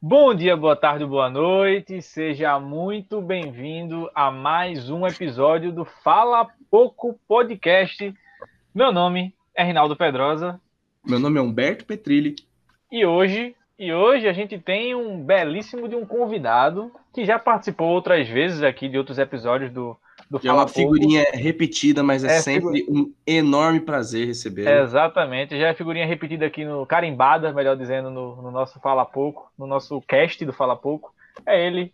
Bom dia, boa tarde, boa noite. Seja muito bem-vindo a mais um episódio do Fala Pouco Podcast. Meu nome é Rinaldo Pedrosa. Meu nome é Humberto Petrilli. E hoje, e hoje a gente tem um belíssimo de um convidado que já participou outras vezes aqui de outros episódios do, do é uma figurinha repetida, mas é, é sempre figu... um enorme prazer receber. É, exatamente, já é figurinha repetida aqui no carimbada, melhor dizendo, no, no, nosso Fala Pouco, no nosso cast do Fala Pouco. É ele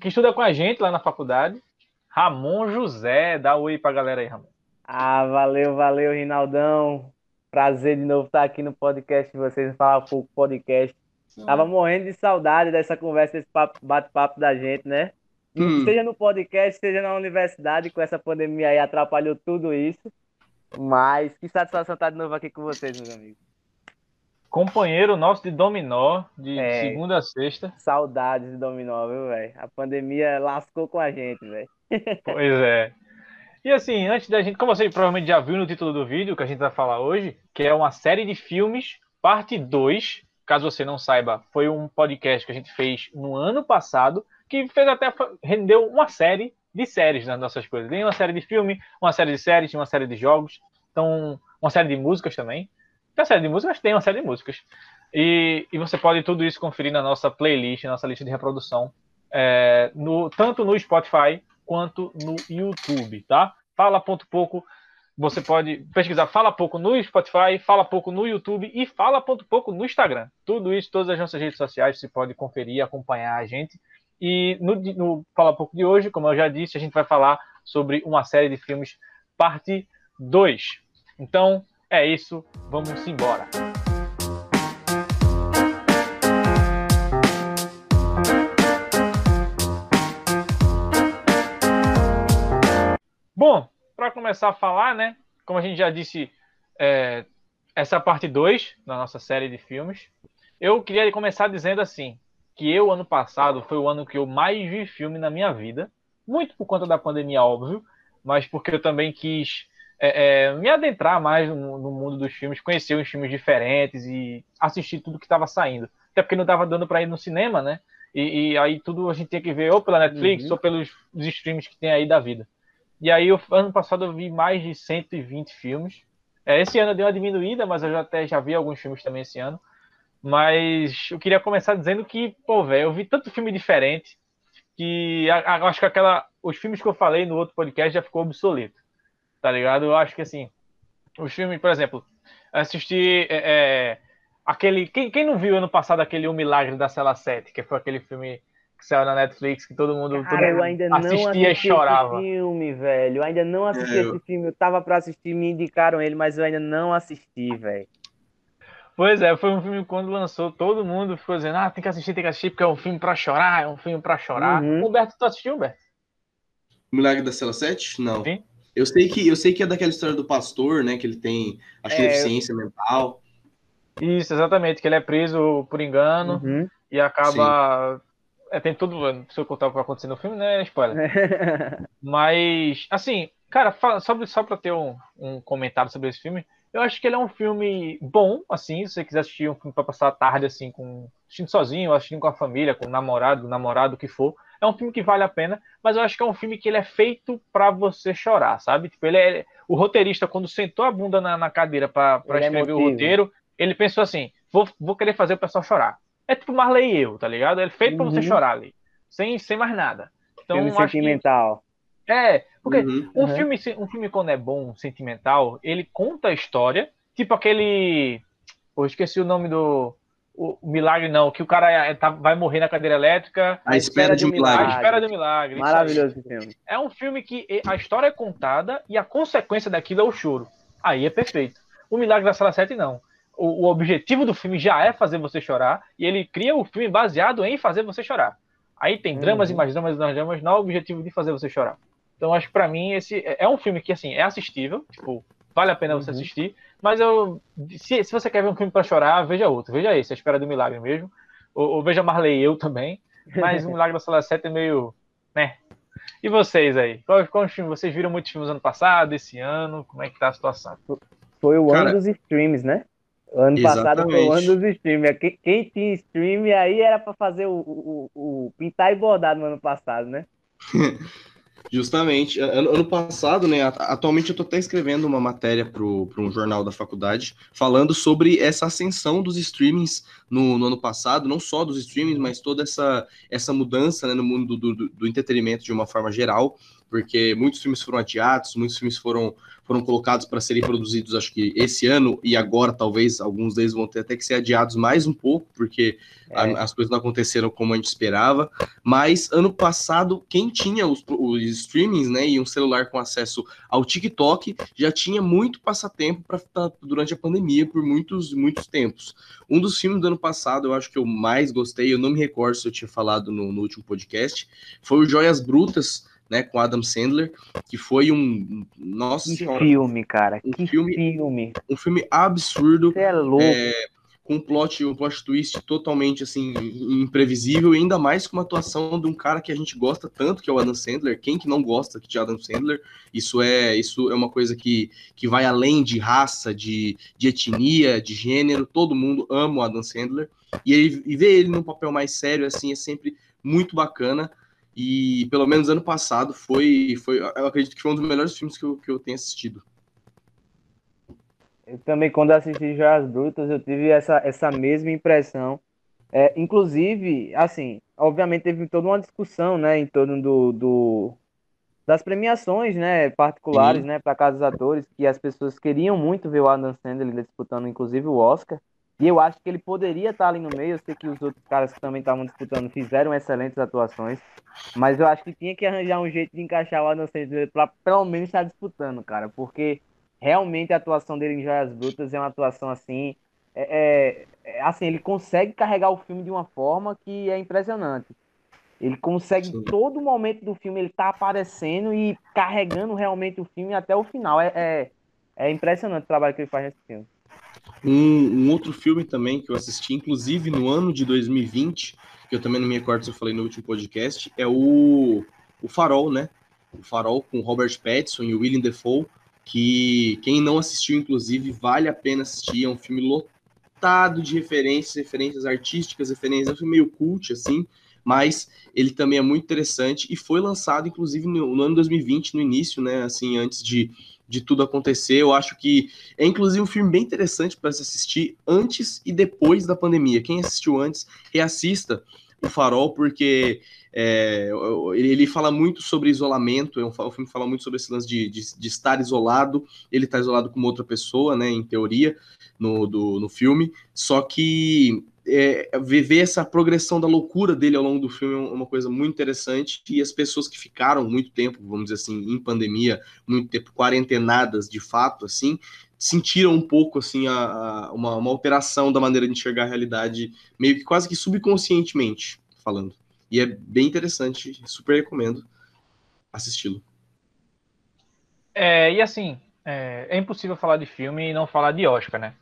que estuda com a gente lá na faculdade, Ramon José. Dá um oi pra galera aí, Ramon. Ah, valeu, valeu, Rinaldão. Prazer de novo estar aqui no podcast de vocês, Fala Pouco Podcast. Tava morrendo de saudade dessa conversa, desse bate-papo da gente, né? Hum. Seja no podcast, seja na universidade, com essa pandemia aí atrapalhou tudo isso. Mas que satisfação estar de novo aqui com vocês, meus amigos. Companheiro nosso de dominó, de é, segunda a sexta. Saudades de dominó, viu, velho? A pandemia lascou com a gente, velho. Pois é. E assim, antes da gente, como você provavelmente já viu no título do vídeo que a gente vai falar hoje, que é uma série de filmes, parte 2. Caso você não saiba, foi um podcast que a gente fez no ano passado que fez até rendeu uma série de séries nas nossas coisas. Tem uma série de filme, uma série de séries, uma série de jogos, então uma série de músicas também. Tem uma série de músicas, tem uma série de músicas. E, e você pode tudo isso conferir na nossa playlist, na nossa lista de reprodução, é, no, tanto no Spotify quanto no YouTube, tá? Fala ponto pouco. Você pode pesquisar Fala Pouco no Spotify, Fala Pouco no YouTube e Fala Ponto Pouco no Instagram. Tudo isso, todas as nossas redes sociais, você pode conferir, acompanhar a gente. E no, no Fala Pouco de hoje, como eu já disse, a gente vai falar sobre uma série de filmes, parte 2. Então, é isso, vamos embora. Bom, para começar a falar, né? Como a gente já disse, é, essa parte 2 da nossa série de filmes, eu queria começar dizendo assim: que eu, ano passado, foi o ano que eu mais vi filme na minha vida. Muito por conta da pandemia, óbvio, mas porque eu também quis é, é, me adentrar mais no, no, mundo dos filmes, conhecer uns filmes diferentes e assistir tudo que estava saindo. Até porque não estava dando para ir no cinema, né? E, e, aí tudo a gente tinha que ver ou pela Netflix uhum. ou pelos streams que tem aí da vida. E aí, eu, ano passado, eu vi mais de 120 filmes. É, esse ano deu uma diminuída, mas eu já até já vi alguns filmes também esse ano. Mas eu queria começar dizendo que, pô, velho, eu vi tanto filme diferente que acho que aquela. Os filmes que eu falei no outro podcast já ficou obsoleto. Tá ligado? Eu acho que assim. Os filmes, por exemplo, assisti. É, é, aquele. Quem, quem não viu ano passado aquele O Milagre da Cela 7, que foi aquele filme que saiu na Netflix, que todo mundo, Cara, todo eu ainda não assistia e chorava. Esse filme, velho. Eu ainda não assisti eu... esse filme. Eu tava pra assistir, me indicaram ele, mas eu ainda não assisti, velho. Pois é, foi um filme que quando lançou, todo mundo ficou dizendo, ah, tem que assistir, tem que assistir, porque é um filme pra chorar, é um filme pra chorar. Uhum. Humberto, tu assistiu, Humberto? Milagre da Cela 7? Não. Sim? Eu sei que eu sei que é daquela história do pastor, né? Que ele tem, acho que é, deficiência mental. Isso, exatamente, que ele é preso por engano uhum. e acaba. É, tem tudo. Se eu contar o que vai acontecer no filme, né? Spoiler. Mas, assim, cara, só, só pra ter um, um comentário sobre esse filme, eu acho que ele é um filme bom, assim, se você quiser assistir um filme para passar a tarde, assim, com assistindo sozinho, assistindo com a família, com o namorado, namorado, o que for. É um filme que vale a pena, mas eu acho que é um filme que ele é feito para você chorar, sabe? Tipo, ele é o roteirista quando sentou a bunda na, na cadeira para é escrever é o roteiro, ele pensou assim: vou, vou querer fazer o pessoal chorar. É tipo Marley e eu, tá ligado? Ele é feito uhum. para você chorar ali, sem, sem mais nada. Então, filme sentimental. Que é, porque uhum, um, uhum. Filme, um filme, quando é bom, sentimental, ele conta a história, tipo aquele. Eu esqueci o nome do. O Milagre, não, que o cara é, tá, vai morrer na cadeira elétrica. A espera, de um milagre. A espera de um milagre. Maravilhoso filme. É um filme que a história é contada e a consequência daquilo é o choro. Aí é perfeito. O Milagre da Sala 7, não. O, o objetivo do filme já é fazer você chorar e ele cria o filme baseado em fazer você chorar. Aí tem dramas uhum. e mais dramas e mais dramas, não é o objetivo de fazer você chorar. Então, acho que para mim esse é, é um filme que assim é assistível, tipo, vale a pena você uhum. assistir. Mas eu, se, se você quer ver um filme para chorar, veja outro, veja esse, A Espera do Milagre mesmo, ou, ou veja Marley eu também. Mas o Milagre da Sala 7 é meio, né? E vocês aí? Qual, qual filme? Vocês viram muitos filmes ano passado, esse ano? Como é que tá a situação? Foi o Cara, ano dos streams, né? O ano Exatamente. passado foi o ano dos streamers. Quem, quem tinha stream aí era para fazer o, o, o, pintar e bordar no ano passado, né? Justamente. Ano, passado, né? Atualmente eu estou até escrevendo uma matéria para um jornal da faculdade falando sobre essa ascensão dos streamings no, no, ano passado, não só dos streamings, mas toda essa, essa mudança né, no mundo do, do, do entretenimento de uma forma geral porque muitos filmes foram adiados, muitos filmes foram, foram colocados para serem produzidos, acho que esse ano e agora, talvez alguns deles vão ter até que ser adiados mais um pouco, porque é. a, as coisas não aconteceram como a gente esperava. Mas ano passado, quem tinha os, os streamings, né, e um celular com acesso ao TikTok, já tinha muito passatempo para durante a pandemia por muitos, muitos tempos. Um dos filmes do ano passado, eu acho que eu mais gostei, eu não me recordo se eu tinha falado no, no último podcast, foi o Joias Brutas né, com Adam Sandler, que foi um nossa que senhora, filme, cara, um que filme, filme, um filme absurdo, Você é louco. É, com um plot, um plot twist totalmente assim imprevisível e ainda mais com uma atuação de um cara que a gente gosta tanto, que é o Adam Sandler. Quem que não gosta de Adam Sandler? Isso é isso é uma coisa que, que vai além de raça, de, de etnia, de gênero. Todo mundo ama o Adam Sandler e, ele, e ver ele num papel mais sério assim é sempre muito bacana. E pelo menos ano passado foi, foi eu acredito que foi um dos melhores filmes que eu, que eu tenho assistido. Eu também, quando assisti Joias Brutas, eu tive essa, essa mesma impressão. É, inclusive, assim, obviamente teve toda uma discussão, né, em torno do, do das premiações, né, particulares, Sim. né, para cada atores, que as pessoas queriam muito ver o Adam Sandler disputando, inclusive, o Oscar. E eu acho que ele poderia estar ali no meio. Eu sei que os outros caras que também estavam disputando fizeram excelentes atuações. Mas eu acho que tinha que arranjar um jeito de encaixar o Adam Sandler para pelo menos estar disputando, cara. Porque realmente a atuação dele em Joias Brutas é uma atuação assim. É, é, é, assim, ele consegue carregar o filme de uma forma que é impressionante. Ele consegue, Sim. todo momento do filme, ele tá aparecendo e carregando realmente o filme até o final. É, é, é impressionante o trabalho que ele faz nesse filme. Um, um, outro filme também que eu assisti, inclusive no ano de 2020, que eu também não me recordo se eu falei no último podcast, é o, o Farol, né? O Farol com Robert Pattinson e William Defoe, que quem não assistiu, inclusive, vale a pena assistir. É um filme lotado de referências, referências artísticas, referências, é um filme meio cult, assim, mas ele também é muito interessante e foi lançado, inclusive, no, no ano 2020, no início, né? Assim, antes de de tudo acontecer. Eu acho que é inclusive um filme bem interessante para se assistir antes e depois da pandemia. Quem assistiu antes, reassista o Farol, porque é, ele fala muito sobre isolamento, é um, o filme fala muito sobre esse lance de, de, de estar isolado, ele está isolado com outra pessoa, né, em teoria, no, do, no filme, só que é, ver essa progressão da loucura dele ao longo do filme é uma coisa muito interessante e as pessoas que ficaram muito tempo, vamos dizer assim, em pandemia, muito tempo quarentenadas de fato, assim, sentiram um pouco assim a, a uma, uma, alteração da maneira de enxergar a realidade, meio que quase que subconscientemente falando. E é bem interessante, super recomendo assisti-lo. É, e assim, é, é impossível falar de filme e não falar de Oscar, né?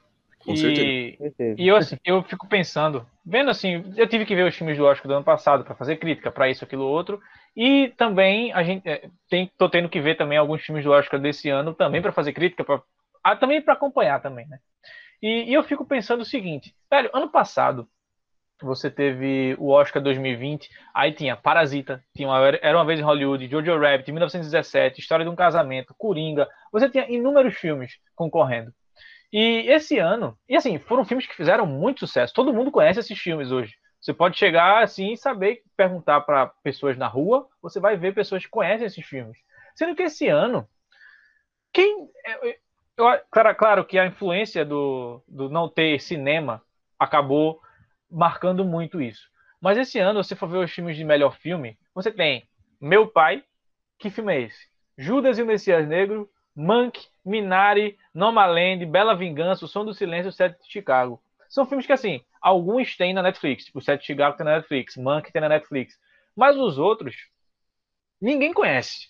Com e, certeza. E eu, assim, eu fico pensando, vendo assim, eu tive que ver os filmes do Oscar do ano passado para fazer crítica para isso, aquilo, outro, e também a gente é, tem, tô tendo que ver também alguns filmes do Oscar desse ano também para fazer crítica, pra, ah, também para acompanhar também, né? E, e eu fico pensando o seguinte, velho, ano passado você teve o Oscar 2020, aí tinha Parasita, tinha uma, Era Uma Vez em Hollywood, Jojo Rabbit, 1917, História de um Casamento, Coringa, você tinha inúmeros filmes concorrendo. E esse ano, e assim, foram filmes que fizeram muito sucesso. Todo mundo conhece esses filmes hoje. Você pode chegar assim e saber, perguntar para pessoas na rua, você vai ver pessoas que conhecem esses filmes. Sendo que esse ano, quem. Eu, claro, claro que a influência do, do não ter cinema acabou marcando muito isso. Mas esse ano, se for ver os filmes de melhor filme, você tem Meu Pai, que filme é esse? Judas e o Messias Negro, Mank, Minari, Nomaland, Bela Vingança, O Som do Silêncio O Sete de Chicago. São filmes que, assim, alguns têm na Netflix. Tipo, O Sete de Chicago tem na Netflix, Mank tem na Netflix. Mas os outros, ninguém conhece.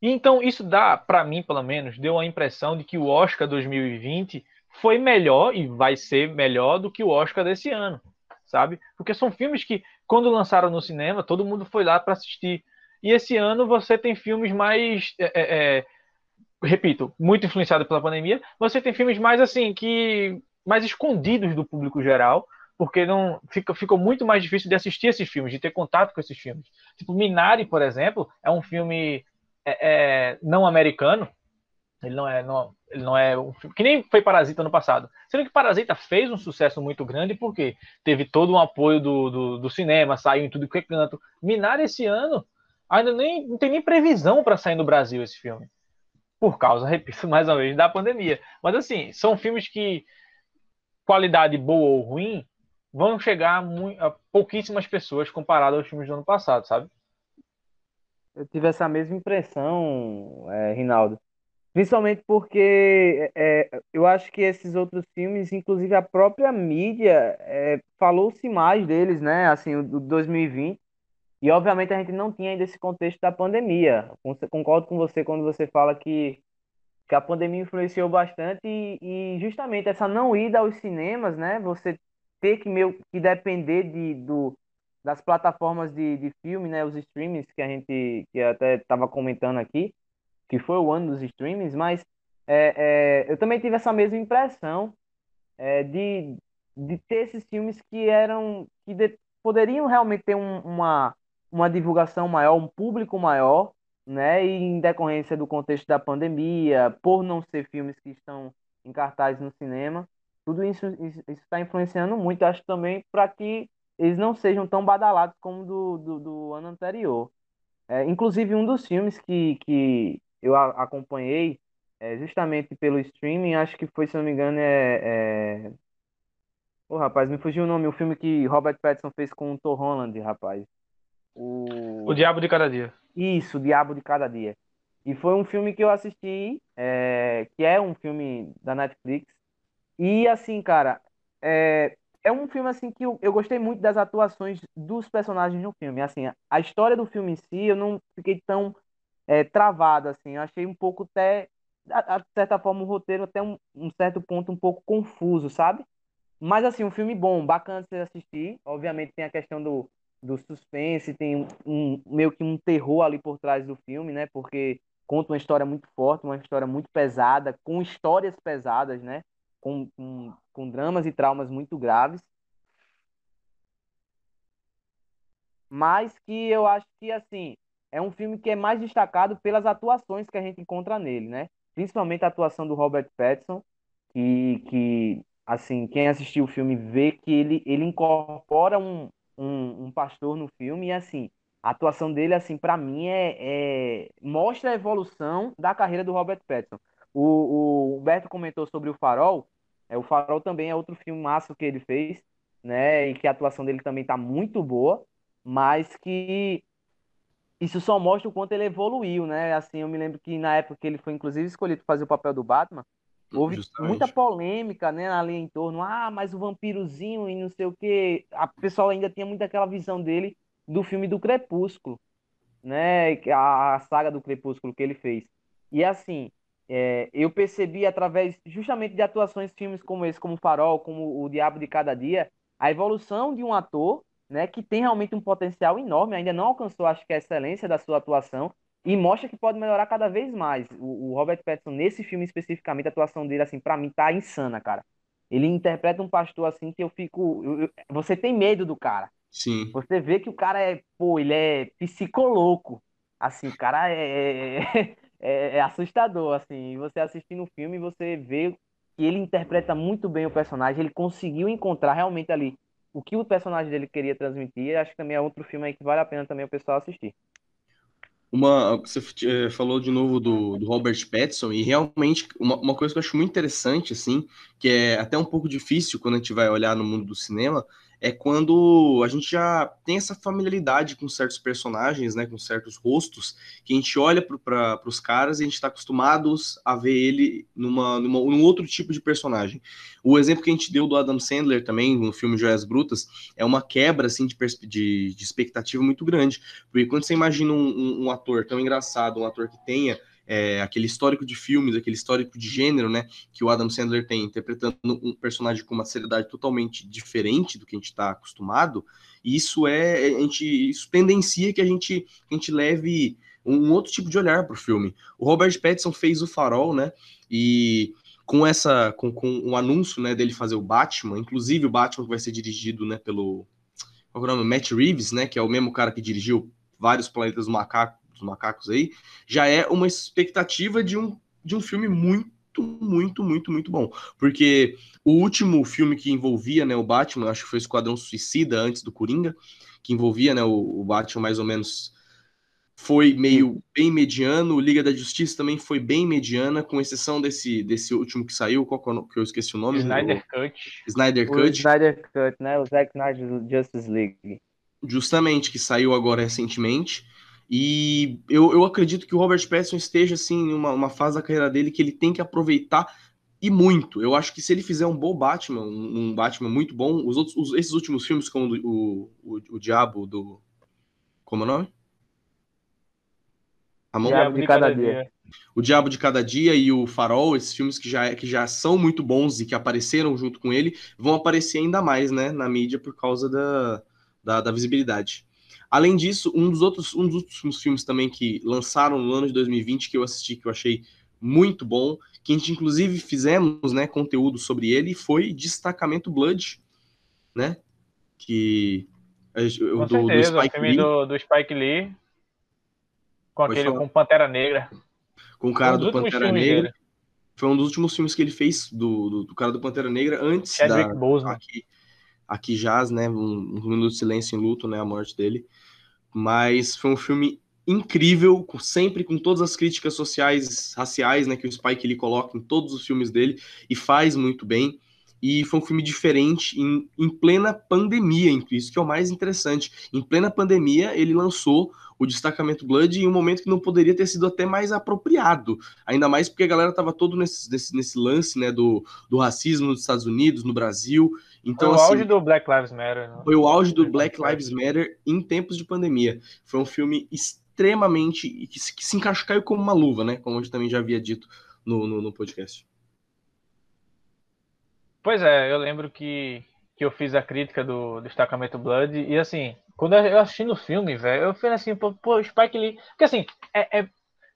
Então, isso dá, para mim, pelo menos, deu a impressão de que o Oscar 2020 foi melhor e vai ser melhor do que o Oscar desse ano, sabe? Porque são filmes que, quando lançaram no cinema, todo mundo foi lá para assistir. E esse ano você tem filmes mais é, é, é repito, muito influenciado pela pandemia, você tem filmes mais assim que mais escondidos do público geral, porque não fica, ficou muito mais difícil de assistir esses filmes, de ter contato com esses filmes. Tipo, Minari, por exemplo, é um filme é, é, não americano. Ele não é, não, ele não é um filme que nem foi Parasita no passado. Sendo que Parasita fez um sucesso muito grande porque teve todo um apoio do, do, do cinema, saiu em tudo que é canto. Minari esse ano ainda nem não tem nem previsão para sair no Brasil esse filme. Por causa, repito mais uma vez, da pandemia. Mas assim, são filmes que qualidade boa ou ruim vão chegar a, pouquíssimas pessoas comparado aos filmes do ano passado, sabe? Eu tive essa mesma impressão, é, Rinaldo. Principalmente porque é, eu acho que esses outros filmes, inclusive a própria mídia, é, falou-se mais deles, né? Assim, o do 2020. E obviamente a gente não tinha ainda esse contexto da pandemia. Concordo com você quando você fala que, que a pandemia influenciou bastante e, e justamente essa não ida aos cinemas, né? Você ter que meio que depender de, do, das plataformas de, de filme, né? Os streamings que a gente que até estava comentando aqui que foi o ano dos streamings, mas é, é, eu também tive essa mesma impressão é, de, de ter esses filmes que eram que de, poderiam realmente ter um, uma, uma divulgação maior, um público maior, né? E em decorrência do contexto da pandemia, por não ser filmes que estão em cartaz no cinema, tudo isso está influenciando muito, acho também, para que eles não sejam tão badalados como do, do, do ano anterior. É, inclusive, um dos filmes que, que eu a, acompanhei é, justamente pelo streaming, acho que foi, se não me engano, é. é... Pô, rapaz, me fugiu o nome, o filme que Robert Pattinson fez com o Tom Holland, rapaz. O... o Diabo de Cada Dia. Isso, o Diabo de Cada Dia. E foi um filme que eu assisti, é, que é um filme da Netflix. E assim, cara, é, é um filme assim que eu, eu gostei muito das atuações dos personagens no filme. Assim, a história do filme em si, eu não fiquei tão é, travado, assim. Eu achei um pouco até, de certa forma, o roteiro até um, um, certo ponto um pouco confuso, sabe? Mas, assim, um filme bom, bacana de você assistir. Obviamente tem a questão do, do suspense, tem um, meio que um terror ali por trás do filme, né? Porque conta uma história muito forte, uma história muito pesada, com histórias pesadas, né? Com, com, com dramas e traumas muito graves. Mas que eu acho que, assim, é um filme que é mais destacado pelas atuações que a gente encontra nele, né? Principalmente a atuação do Robert Pattinson, que, que assim, quem assistiu o filme vê que ele, ele incorpora um, um, um pastor no filme e, assim, a atuação dele, assim, para mim, é, é, mostra a evolução da carreira do Robert Pattinson. O, o Humberto comentou sobre o Farol, é, o Farol também é outro filme massa que ele fez, né, e que a atuação dele também tá muito boa, mas que isso só mostra o quanto ele evoluiu, né? Assim, eu me lembro que na época que ele foi inclusive escolhido fazer o papel do Batman, houve Justamente. muita polêmica, né, ali em torno, ah, mas o vampirozinho e não sei o quê. A pessoa ainda tinha muito aquela visão dele do filme do Crepúsculo, né? A, saga do Crepúsculo que ele fez. E assim, é, eu percebi através justamente de atuações filmes como esse, como Farol, como O Diabo de Cada Dia, a evolução de um ator né, que tem realmente um potencial enorme, ainda não alcançou, acho que, a excelência da sua atuação e mostra que pode melhorar cada vez mais. O, o Robert Pattinson, nesse filme especificamente, a atuação dele, assim, para mim, tá insana, cara. Ele interpreta um pastor, assim, que eu fico. Eu, eu, você tem medo do cara. Sim. Você vê que o cara é, pô, ele é psicoloco. Assim, o cara é, é, é, é assustador, assim. E você assistindo o filme, você vê que ele interpreta muito bem o personagem, ele conseguiu encontrar realmente ali o que o personagem dele queria transmitir. Acho que também é outro filme aí que vale a pena também o pessoal assistir. Uma, você eh, falou de novo do, do Robert Pattinson, e realmente uma, uma coisa que eu acho muito interessante, assim, que é até um pouco difícil quando a gente vai olhar no mundo do cinema, é quando a gente já tem essa familiaridade com certos personagens, né, com certos rostos, que a gente olha para os caras e a gente está acostumados a ver ele numa, numa, num outro tipo de personagem. O exemplo que a gente deu do Adam Sandler também, no filme Joias Brutas, é uma quebra assim, de, de, de expectativa muito grande, porque quando você imagina um, um, um ator tão engraçado, um ator que tenha é, aquele histórico de filmes, aquele histórico de gênero, né, que o Adam Sandler tem, interpretando um personagem com uma seriedade totalmente diferente do que a gente está acostumado, isso é, a gente, isso tendencia que a gente, a gente leve um outro tipo de olhar para o filme. O Robert Pattinson fez o Farol, né, e com essa com, com o anúncio né, dele fazer o Batman, inclusive o Batman vai ser dirigido né, pelo qual é o nome? Matt Reeves, né, que é o mesmo cara que dirigiu vários planetas do macaco, macacos aí, já é uma expectativa de um, de um filme muito muito, muito, muito bom. Porque o último filme que envolvia né, o Batman, acho que foi Esquadrão Suicida, antes do Coringa, que envolvia né, o, o Batman mais ou menos foi meio bem mediano, Liga da Justiça também foi bem mediana, com exceção desse, desse último que saiu, qual que eu esqueci o nome? Snyder o... Cut. Snyder o Cut. Snyder Cut, né? O Zack Snyder Justice League. Justamente, que saiu agora recentemente. E eu, eu acredito que o Robert Pattinson esteja, assim, em uma, uma fase da carreira dele que ele tem que aproveitar e muito. Eu acho que se ele fizer um bom Batman, um, um Batman muito bom, os outros, os, esses últimos filmes, como o, o, o Diabo do... Como é o nome? Ramon? Diabo de cada dia. O Diabo de Cada Dia e o Farol, esses filmes que já, que já são muito bons e que apareceram junto com ele, vão aparecer ainda mais né, na mídia por causa da, da, da visibilidade. Além disso, um dos outros um dos últimos filmes também que lançaram no ano de 2020 que eu assisti, que eu achei muito bom, que a gente inclusive fizemos né, conteúdo sobre ele, foi Destacamento Blood, né? Que. Do, certeza, do Spike o filme Lee. Do, do Spike Lee com aquele com Pantera Negra. Com o cara um do Pantera Negra. Dele. Foi um dos últimos filmes que ele fez do, do, do cara do Pantera Negra antes Chadwick da Boseman. aqui aqui jaz, né, um, um minuto de silêncio em luto, né, a morte dele. Mas foi um filme incrível, sempre com todas as críticas sociais, raciais, né, que o Spike ele coloca em todos os filmes dele e faz muito bem. E foi um filme diferente em, em plena pandemia, isso que é o mais interessante. Em plena pandemia, ele lançou o destacamento Blood em um momento que não poderia ter sido até mais apropriado. Ainda mais porque a galera estava todo nesse, nesse, nesse, lance né, do, do racismo nos Estados Unidos, no Brasil. Então, foi o assim, auge do Black Lives Matter. Né? Foi o auge do Black Lives Matter em tempos de pandemia. Foi um filme extremamente. que se, que se encaixou como uma luva, né? Como a gente também já havia dito no, no, no podcast. Pois é, eu lembro que, que eu fiz a crítica do Destacamento Blood e assim, quando eu assisti no filme, velho, eu falei assim, pô, pô Spike Lee. Porque assim, é, é,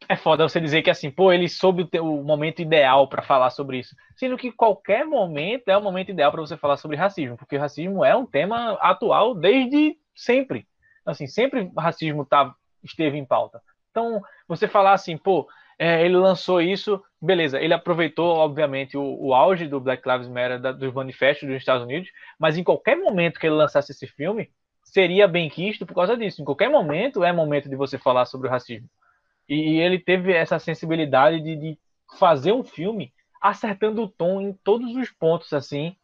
é foda você dizer que assim, pô, ele soube o, momento ideal para falar sobre isso. Sendo que qualquer momento é o momento ideal para você falar sobre racismo, porque racismo é um tema atual desde sempre. Assim, sempre racismo tá, esteve em pauta. Então, você falar assim, pô, é, ele lançou isso, beleza, ele aproveitou, obviamente, o, o auge do Black Lives Matter, da, dos manifestos dos Estados Unidos, mas em qualquer momento que ele lançasse esse filme, seria bem quisto por causa disso. Em qualquer momento é momento de você falar sobre o racismo. E, ele teve essa sensibilidade de, de, fazer um filme acertando o tom em todos os pontos, assim,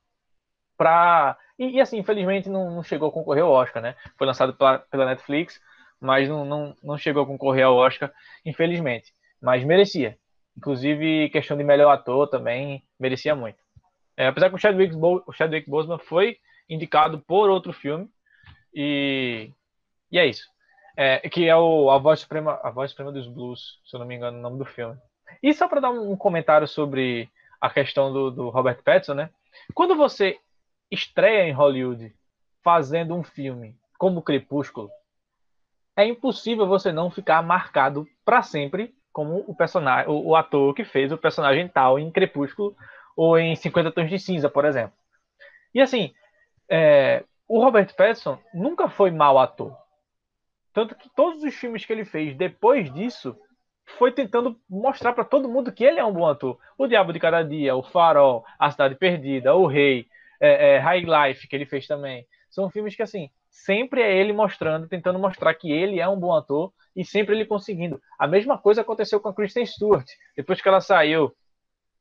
pra... E, e assim, infelizmente não, não, chegou a concorrer ao Oscar, né? Foi lançado pela, pela Netflix, mas não, não, não chegou a concorrer ao Oscar, infelizmente. Mas merecia. Inclusive, questão de melhor ator também, merecia muito. É, apesar que o Chadwick, o Chadwick Boseman foi indicado por outro filme, e, e é isso. É, que é o, a, voz suprema, a voz suprema dos blues, se eu não me engano, o nome do filme. E só para dar um comentário sobre a questão do, do Robert Pattinson, né? Quando você estreia em Hollywood fazendo um filme como Crepúsculo, é impossível você não ficar marcado para sempre como o personagem, o, o, ator que fez o personagem tal em Crepúsculo ou em 50 Tons de Cinza, por exemplo. E assim, é, o Robert Pattinson nunca foi mau ator. Tanto que todos os filmes que ele fez depois disso foi tentando mostrar para todo mundo que ele é um bom ator. O Diabo de Cada Dia, O Farol, A Cidade Perdida, O Rei, é, é, High Life, que ele fez também. São filmes que, assim, sempre é ele mostrando, tentando mostrar que ele é um bom ator e sempre ele conseguindo. A mesma coisa aconteceu com a Kristen Stewart. Depois que ela saiu,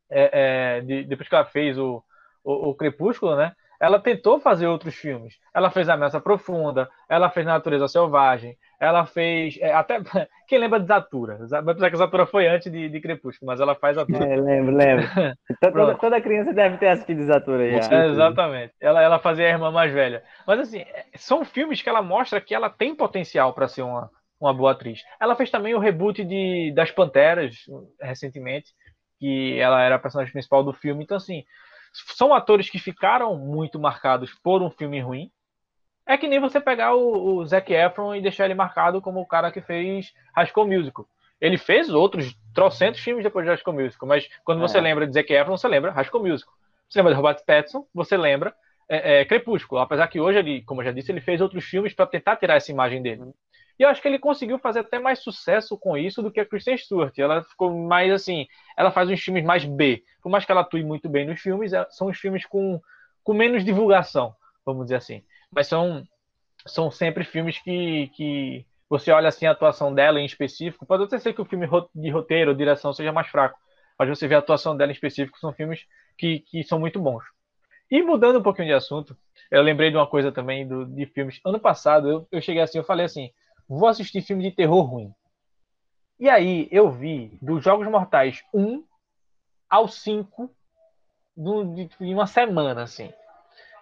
é, é de, depois que ela fez o, o, o Crepúsculo, né? Ela tentou fazer outros filmes. Ela fez Ameaça Profunda, ela fez Natureza Selvagem, ela fez. É, até Quem lembra de Zatura? Apesar que Zatura foi antes de, de Crepúsculo, mas ela faz Zatura. É, lembro, lembro. toda, toda, criança deve ter assistido Zatura já. É, exatamente. Ela, ela fazia a irmã mais velha. Mas assim, é, são filmes que ela mostra que ela tem potencial para ser uma, uma boa atriz. Ela fez também o reboot de, das Panteras recentemente, que ela era a personagem principal do filme. Então, assim, são atores que ficaram muito marcados por um filme ruim. É que nem você pegar o, o Zac Efron e deixar ele marcado como o cara que fez School Musical. Ele fez outros trocentos filmes depois de School Musical, mas quando você É. lembra de Zac Efron, você lembra School Musical. Você lembra de Robert Pattinson, você lembra é, é, Crepúsculo. Apesar que hoje ele, como eu já disse, ele fez outros filmes para tentar tirar essa imagem dele. E eu acho que ele conseguiu fazer até mais sucesso com isso do que a Kristen Stewart. Ela ficou mais assim, ela faz uns filmes mais B. Por mais que ela atue muito bem nos filmes, é- são os filmes com, com menos divulgação, vamos dizer assim. Mas são, são sempre filmes que, que você olha assim a atuação dela em específico. Pode até ser que o filme de roteiro ou direção seja mais fraco, mas você vê a atuação dela em específico, são filmes que, que são muito bons. E mudando um pouquinho de assunto, eu lembrei de uma coisa também do, de filmes. Ano passado eu, eu cheguei assim, eu falei assim, vou assistir filme de terror ruim. E aí eu vi dos Jogos Mortais 1 ao 5 do- de- uma semana, assim.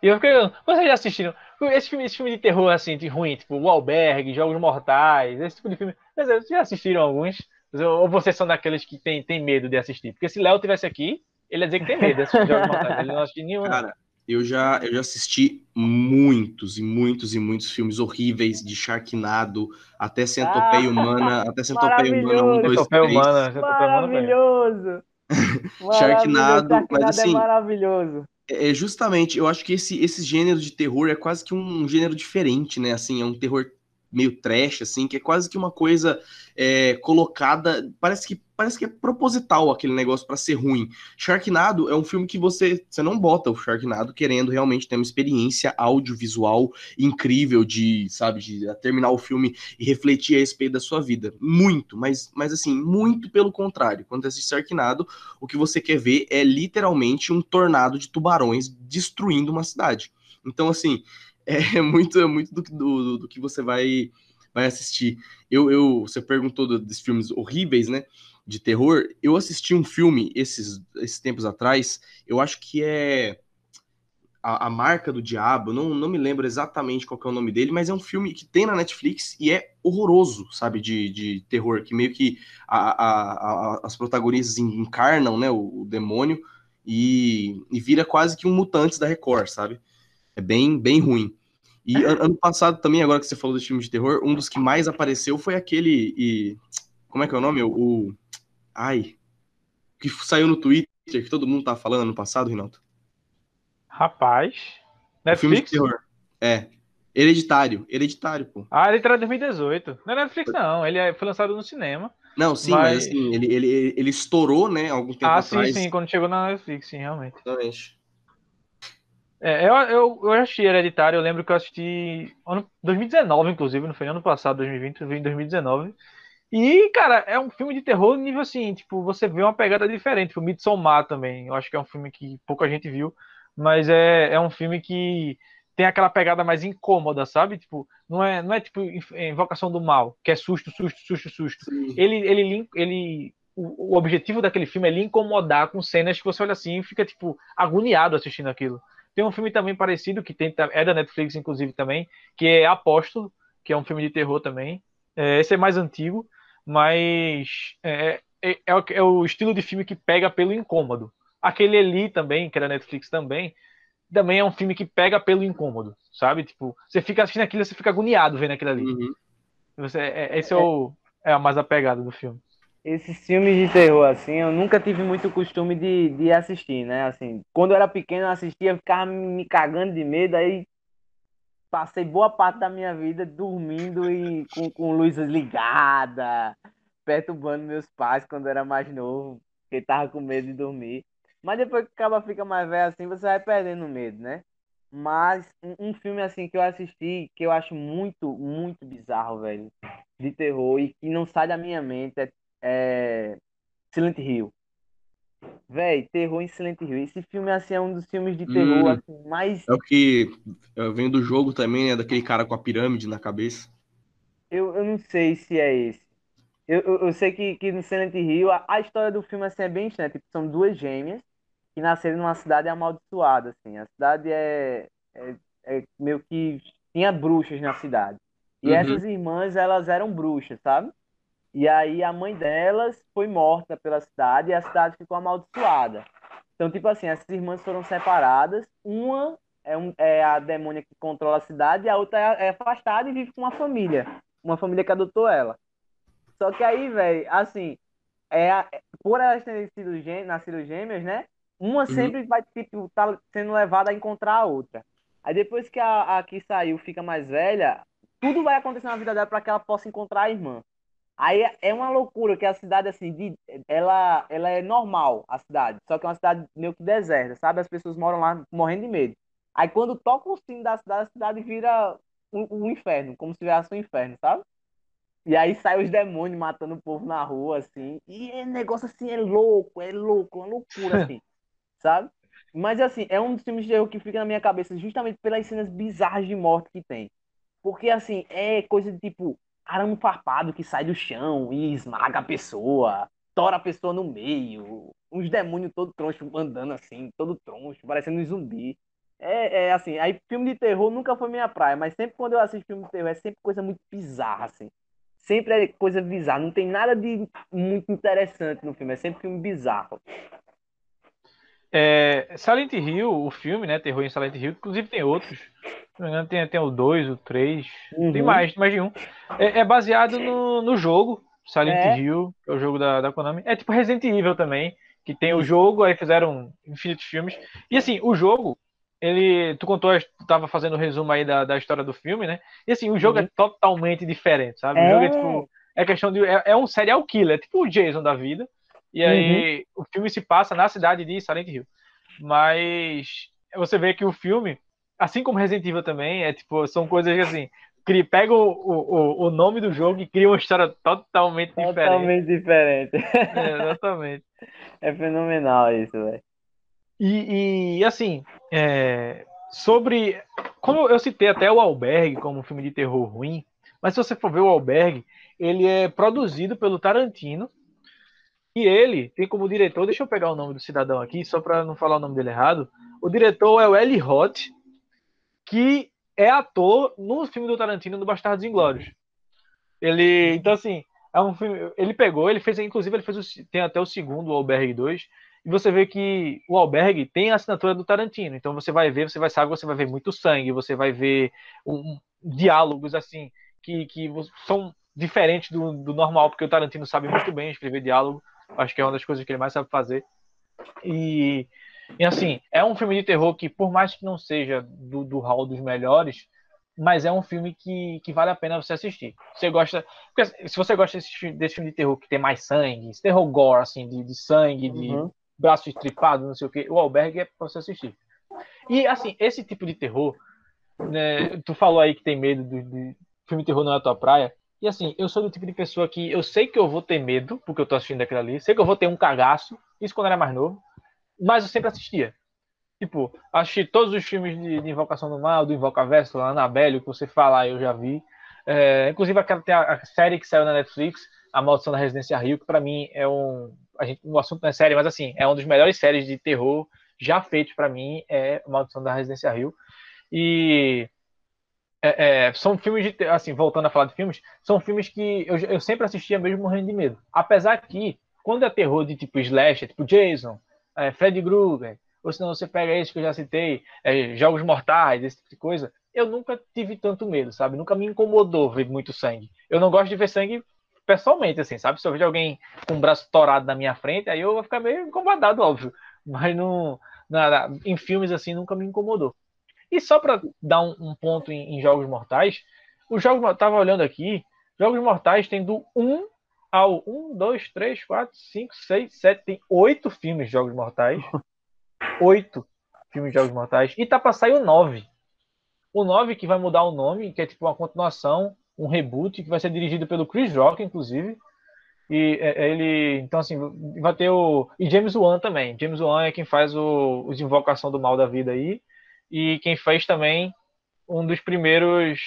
E eu fiquei, vocês já assistiram esse filme, esse filme de terror assim, de ruim, tipo O Albergue, Jogos Mortais, esse tipo de filme. Mas vocês já assistiram alguns? Ou vocês são daqueles que tem, tem medo de assistir? Porque se Léo tivesse aqui, ele ia dizer que tem medo de Jogos Mortais. Ele não assistiu nenhum. Cara, eu já, eu já assisti muitos e muitos e muitos filmes horríveis de Sharknado, até Centopeia Ah, Humana, até Centopeia Humana 1, 2, Centopeia 3. Humana, Centopeia Humana, velho. Maravilhoso! Sharknado, Maravilhoso, mas assim- é maravilhoso. É justamente, eu acho que esse, esse gênero de terror é quase que um gênero diferente, né? Assim, é um terror meio trash, assim, que é quase que uma coisa é, colocada. Parece que, parece que é proposital aquele negócio pra ser ruim. Sharknado é um filme que você, você não bota o Sharknado querendo realmente ter uma experiência audiovisual incrível de, sabe, de terminar o filme e refletir a respeito da sua vida. Muito, mas, mas assim, muito pelo contrário. Quando você assiste Sharknado, o que você quer ver é literalmente um tornado de tubarões destruindo uma cidade. Então, assim, é muito, é muito do, do, do que você vai, vai assistir. Eu, eu, você perguntou do- dos filmes horríveis, né? De terror. Eu assisti um filme esses, esses tempos atrás. Eu acho que é a, a Marca do Diabo. Não, não me lembro exatamente qual é o nome dele, mas é um filme que tem na Netflix e é horroroso, sabe? De, de terror, que meio que a, a, as protagonistas encarnam, né? O, o demônio e, e vira quase que um mutantes da Record, sabe? É bem, bem ruim. E an- ano passado também, agora que você falou dos filmes de terror, um dos que mais apareceu foi aquele. E, como é que é o nome? O. o- ai. Que saiu no Twitter, que todo mundo tá falando ano passado, Rinaldo. Rapaz. O filme de Netflix? terror. É. Hereditário. Hereditário, pô. Ah, ele tá em 2018. Não é Netflix, não. Ele é- foi lançado no cinema. Não, sim, mas, Mas- assim, ele, ele, ele estourou, né, algum tempo ah, sim, atrás. sim, quando chegou na Netflix, sim, realmente. Exatamente. É, eu, eu, eu assisti Hereditário, eu lembro que eu assisti ano 2019, inclusive, não foi ano passado, 2020, eu vi em 2019. E, cara, é um filme de terror nível assim, tipo, você vê uma pegada diferente. O Midsommar também, eu acho que é um filme que pouca gente viu, mas é, é um filme que tem aquela pegada mais incômoda, sabe? Tipo, não é, não é tipo Invocação do Mal, que é susto, susto, susto, susto. Sim. ele, ele, ele o, o objetivo daquele filme é lhe incomodar com cenas que você olha assim e fica tipo agoniado assistindo aquilo. Tem um filme também parecido que tem é da Netflix inclusive também, que é Apóstolo, que é um filme de terror também. É, esse é mais antigo, mas é, é, é o- é o estilo de filme que pega pelo incômodo. Aquele Eli também, que era Netflix também, também é um filme que pega pelo incômodo, sabe? Tipo, você fica assistindo aquilo, você fica agoniado vendo aquilo ali. Uhum. Você, é, esse é, o, é a mais a pegada do filme. Esses filmes de terror, assim, eu nunca tive muito costume de, de assistir, né? Assim, quando eu era pequeno, eu assistia, ficava me cagando de medo, aí passei boa parte da minha vida dormindo e com, com luz ligada, perturbando meus pais quando eu era mais novo, porque tava com medo de dormir. Mas depois que acaba fica mais velho assim, você vai perdendo medo, né? Mas um filme assim que eu assisti, que eu acho muito, muito bizarro, velho, de terror e que não sai da minha mente é é Silent Hill. Véi, terror em Silent Hill. Esse filme, assim, é um dos filmes de terror, Hum. assim, mais... É o que é, vem do jogo também, né? Daquele cara com a pirâmide na cabeça. Eu, eu não sei se é esse. Eu, eu, eu sei que, que no Silent Hill, a, a história do filme, assim, é bem estranha. Tipo, são duas gêmeas que nasceram numa cidade amaldiçoada, assim. A cidade é, é, é meio que... Tinha bruxas na cidade. E Uhum. essas irmãs, elas eram bruxas, sabe? E aí a mãe delas foi morta pela cidade e a cidade ficou amaldiçoada. Então, tipo assim, essas irmãs foram separadas. Uma é, um, é a demônia que controla a cidade e a outra é, é afastada e vive com uma família. Uma família que adotou ela. Só que aí, velho, assim, é, por elas terem sido gê nascido gêmeas, né? Uma uhum. sempre vai, tipo, tá sendo levada a encontrar a outra. Aí depois que a, a que saiu fica mais velha, tudo vai acontecer na vida dela para que ela possa encontrar a irmã. Aí é uma loucura que a cidade, assim, de, ela, ela é normal, a cidade. Só que é uma cidade meio que deserta, sabe? As pessoas moram lá morrendo de medo. Aí quando toca o sino da cidade, a cidade vira um, um inferno, como se tivesse um inferno, sabe? E aí sai os demônios matando o povo na rua, assim. E é negócio assim, é louco, é louco, é uma loucura, assim. sabe? Mas assim, é um dos filmes de terror que fica na minha cabeça justamente pelas cenas bizarras de morte que tem. Porque assim, é coisa de tipo arame farpado que sai do chão e esmaga a pessoa, tora a pessoa no meio, uns demônios todo troncho andando assim, todo troncho, parecendo um zumbi. É, é assim, aí filme de terror nunca foi minha praia, mas sempre quando eu assisto filme de terror é sempre coisa muito bizarra, assim. Sempre é coisa bizarra, não tem nada de muito interessante no filme, é sempre filme bizarro. É, Silent Hill, o filme, né? Terror em Silent Hill, inclusive tem outros. Tem, tem o 2, o 3, uhum. tem mais, mais de um. É, é baseado no, no jogo Silent é. Hill, que é o jogo da, da Konami. É tipo Resident Evil também, que tem o jogo, aí fizeram infinitos filmes. E assim, o jogo, ele. Tu contou, tu tava fazendo o um resumo aí da, da história do filme, né? E assim, o jogo uhum. é totalmente diferente, sabe? O jogo é, é tipo. É questão de. É, é, um serial killer, é tipo o Jason da vida. E aí uhum. o filme se passa na cidade de Silent Hill. Mas você vê que o filme, assim como Resident Evil também, é tipo, são coisas que assim. Pega o, o, o nome do jogo e cria uma história totalmente, diferente. Totalmente diferente. É, exatamente. É fenomenal isso, velho. E, e assim, é, sobre. Como eu citei até o Albergue como um filme de terror ruim, mas se você for ver o Albergue, ele é produzido pelo Tarantino. E ele tem como diretor, deixa eu pegar o nome do cidadão aqui, só para não falar o nome dele errado. O diretor é o Eli Roth, que é ator no filme do Tarantino do Bastardos Inglórios. Ele, então assim, é um filme, ele pegou, ele fez, inclusive ele fez o, tem até o segundo, o Albergue 2, e você vê que o albergue tem a assinatura do Tarantino. Então você vai ver, você vai saber, você vai ver muito sangue, você vai ver um, diálogos assim que, que são diferentes do, do normal, porque o Tarantino sabe muito bem escrever diálogo. Acho que é uma das coisas que ele mais sabe fazer. E, e assim, é um filme de terror que, por mais que não seja do, do hall dos melhores, mas é um filme que, que vale a pena você assistir. Você gosta. Porque, se você gosta desse, desse filme de terror que tem mais sangue, esse terror gore, assim, de, de sangue, uhum. de, braço estripado, não sei o que, o albergue é pra você assistir. E, assim, esse tipo de terror, né, tu falou aí que tem medo de, de filme de terror não é a tua praia, e assim, eu sou do tipo de pessoa que eu sei que eu vou ter medo, porque eu tô assistindo aquilo ali, sei que eu vou ter um cagaço, isso quando era mais novo, mas eu sempre assistia. Tipo, assisti todos os filmes de, de Invocação do Mal, do Invocaverso, Anabelle, que você fala, eu já vi. É, inclusive aquela tem a, a, série que saiu na Netflix, A Maldição da Residência Rio, que para mim é um, a gente, o assunto não é sério, mas assim, é uma das melhores séries de terror já feitos para mim, é Maldição da Residência Rio. E é, é, são filmes de, assim, voltando a falar de filmes, são filmes que eu, eu sempre assistia mesmo morrendo de medo. Apesar que, quando é terror de tipo slasher, tipo Jason, é, Freddy Krueger, ou senão você pega esse que eu já citei, é, Jogos Mortais, esse tipo de coisa, eu nunca tive tanto medo, sabe? Nunca me incomodou ver muito sangue. Eu não gosto de ver sangue pessoalmente, assim, sabe? Se eu vejo alguém com o braço torado na minha frente, aí eu vou ficar meio incomodado, óbvio. Mas não, nada, em filmes assim nunca me incomodou. E só para dar um, um ponto em, em, Jogos Mortais, os Jogos tava olhando aqui, Jogos Mortais tem do 1 ao 1, 2, 3, 4, 5, 6, 7, tem 8 filmes de Jogos Mortais. 8 filmes de Jogos Mortais. E tá pra sair o 9. O 9 que vai mudar o nome, que é tipo uma continuação um reboot que vai ser dirigido pelo Chris Rock, inclusive. E é, é, ele, então assim, vai ter o e James Wan também. James Wan é quem faz o, o Invocação do Mal da Vida aí e quem fez também um dos primeiros,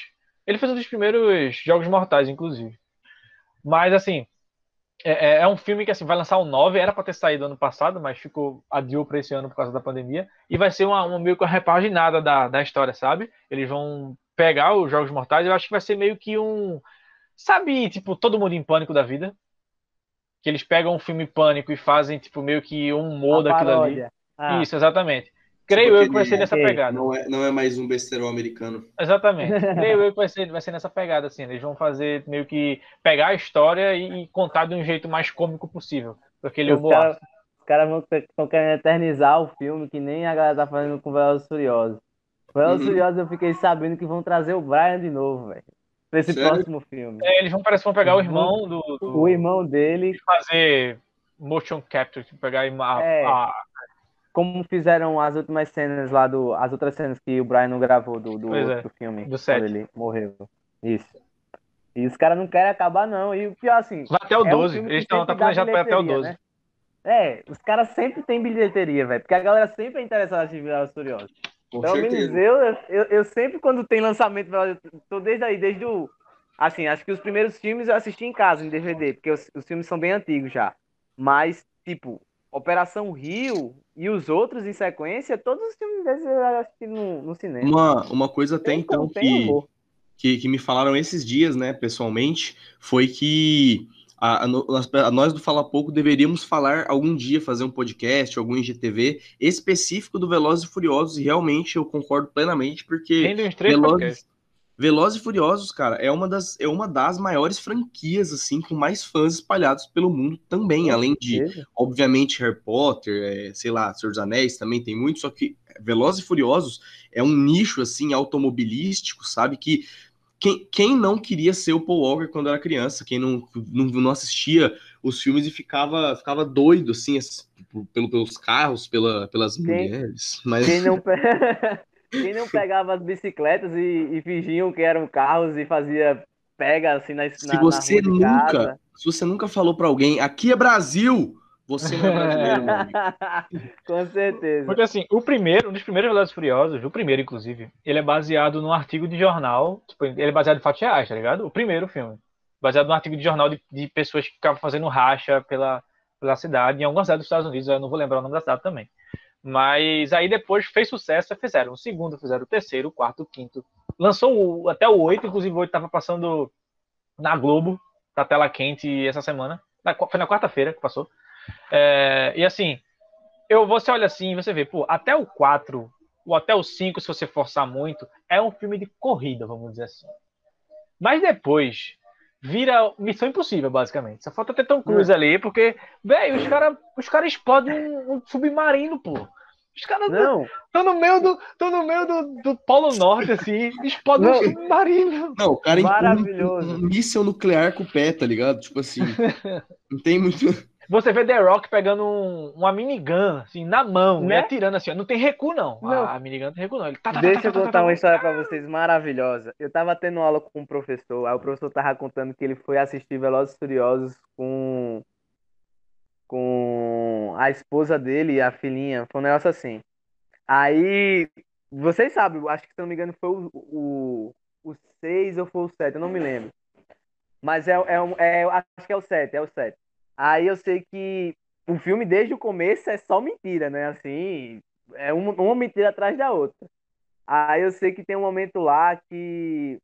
ele fez um dos primeiros Jogos Mortais, inclusive. Mas assim, é, é, é um filme que assim vai lançar o 9, era para ter saído ano passado, mas ficou adiou para esse ano por causa da pandemia e vai ser uma, uma meio que uma repaginada da, da história, sabe? Eles vão pegar os Jogos Mortais, eu acho que vai ser meio que um. Sabe, tipo, todo mundo em pânico da vida? Que eles pegam um filme pânico e fazem, tipo, meio que um humor daquilo ali. Ah. Isso, exatamente. Creio eu que vai ser nessa pegada. Não é, não é mais um besterol americano. Exatamente. Creio eu que vai ser, vai ser nessa pegada, assim. Eles vão fazer meio que pegar a história e, contar de um jeito mais cômico possível. Porque ele humor. Cara, os caras vão querendo eternizar o filme, que nem a galera tá fazendo com Velozes Furiosos. Velozes uhum. Furiosos eu fiquei sabendo que vão trazer o Brian de novo, velho. Pra esse Sério? próximo filme. É, eles vão, parece que vão pegar o irmão do, do... O irmão dele. Fazer motion capture, tipo, pegar a, é. a, como fizeram as últimas cenas lá do. As outras cenas que o Brian não gravou do, do outro é, filme. Do set. ele morreu. Isso. E os caras não querem acabar, não. E o pior, assim. Vai até o é 12. Um Eles estão tá planejando para até o 12. Né? É, os caras sempre têm bilheteria, velho. Porque a galera sempre é interessada em assistir os Furiosos. Pelo menos eu, eu, eu, sempre, quando tem lançamento, eu tô desde aí, desde o. Assim, acho que os primeiros filmes eu assisti em casa, em DVD, porque os, os filmes são bem antigos já. Mas, tipo, Operação Rio e os outros em sequência, todos os filmes desses eu assisti no, no cinema. Uma, uma coisa até então que, que, que, me falaram esses dias, né, pessoalmente, foi que a, a, a, nós do Fala Pouco deveríamos falar algum dia, fazer um podcast, algum IGTV específico do Velozes e Furiosos, e realmente eu concordo plenamente, porque Velozes, Velozes e Furiosos, cara, é uma das, é uma das maiores franquias, assim, com mais fãs espalhados pelo mundo também, além de, obviamente, Harry Potter, é, sei lá, Senhor dos Anéis também tem muito, só que Velozes e Furiosos é um nicho, assim, automobilístico, sabe, que quem, quem não queria ser o Paul Walker quando era criança, quem não, não, não assistia os filmes e ficava, ficava doido, assim, pelo, pelos carros, pela, pelas quem, mulheres, mas... Quem não... Quem não pegava as bicicletas e, e fingiam que eram carros e fazia pega assim na, se você na nunca Se você nunca falou para alguém, aqui é Brasil, você não é brasileiro, Com certeza. Porque assim, o primeiro, um dos primeiros Velozes Furiosos, o primeiro, inclusive, ele é baseado num artigo de jornal, tipo, ele é baseado em fatos reais, tá ligado? O primeiro filme. Baseado num artigo de jornal de, de pessoas que ficavam fazendo racha pela, pela cidade, em algumas cidades dos Estados Unidos, eu não vou lembrar o nome da cidade também. Mas aí depois fez sucesso, fizeram o segundo, fizeram o terceiro, o quarto, o quinto. Lançou até o oito, inclusive o oito estava passando na Globo, na tela quente essa semana. Na, foi na quarta-feira que passou. É, e assim, eu você olha assim você vê, pô, até o 4, ou até o 5, se você forçar muito, é um filme de corrida, vamos dizer assim. Mas depois vira missão impossível, basicamente. Só falta ter Tom Cruise é. ali, porque, velho, os caras os cara explodem um, um, submarino, pô. Os caras estão no meio do. Estão no meio do, do Polo Norte, assim, explodem um submarino. Não, o cara Maravilhoso. Um, um míssel nuclear com o pé, tá ligado? Tipo assim. não tem muito. Você vê The Rock pegando um, uma minigun, assim, na mão, né? atirando assim, não tem recuo, não. não. A, minigun não tem recuo, não. Ele tá, tá, Deixa tá, eu tá, tá, contar tá, uma história pra vocês maravilhosa. Eu tava tendo aula com um professor, aí o professor tava contando que ele foi assistir Velozes Furiosos com com a esposa dele e a filhinha. Foi um negócio assim. Aí, vocês sabem, acho que se não me engano foi o, o, o 6 ou foi o 7, eu não me lembro. Mas é, é, é, acho que é o 7, é o 7. Aí eu sei que o filme, desde o começo, é só mentira, né? Assim, é uma, uma mentira atrás da outra. Aí eu sei que tem um momento lá que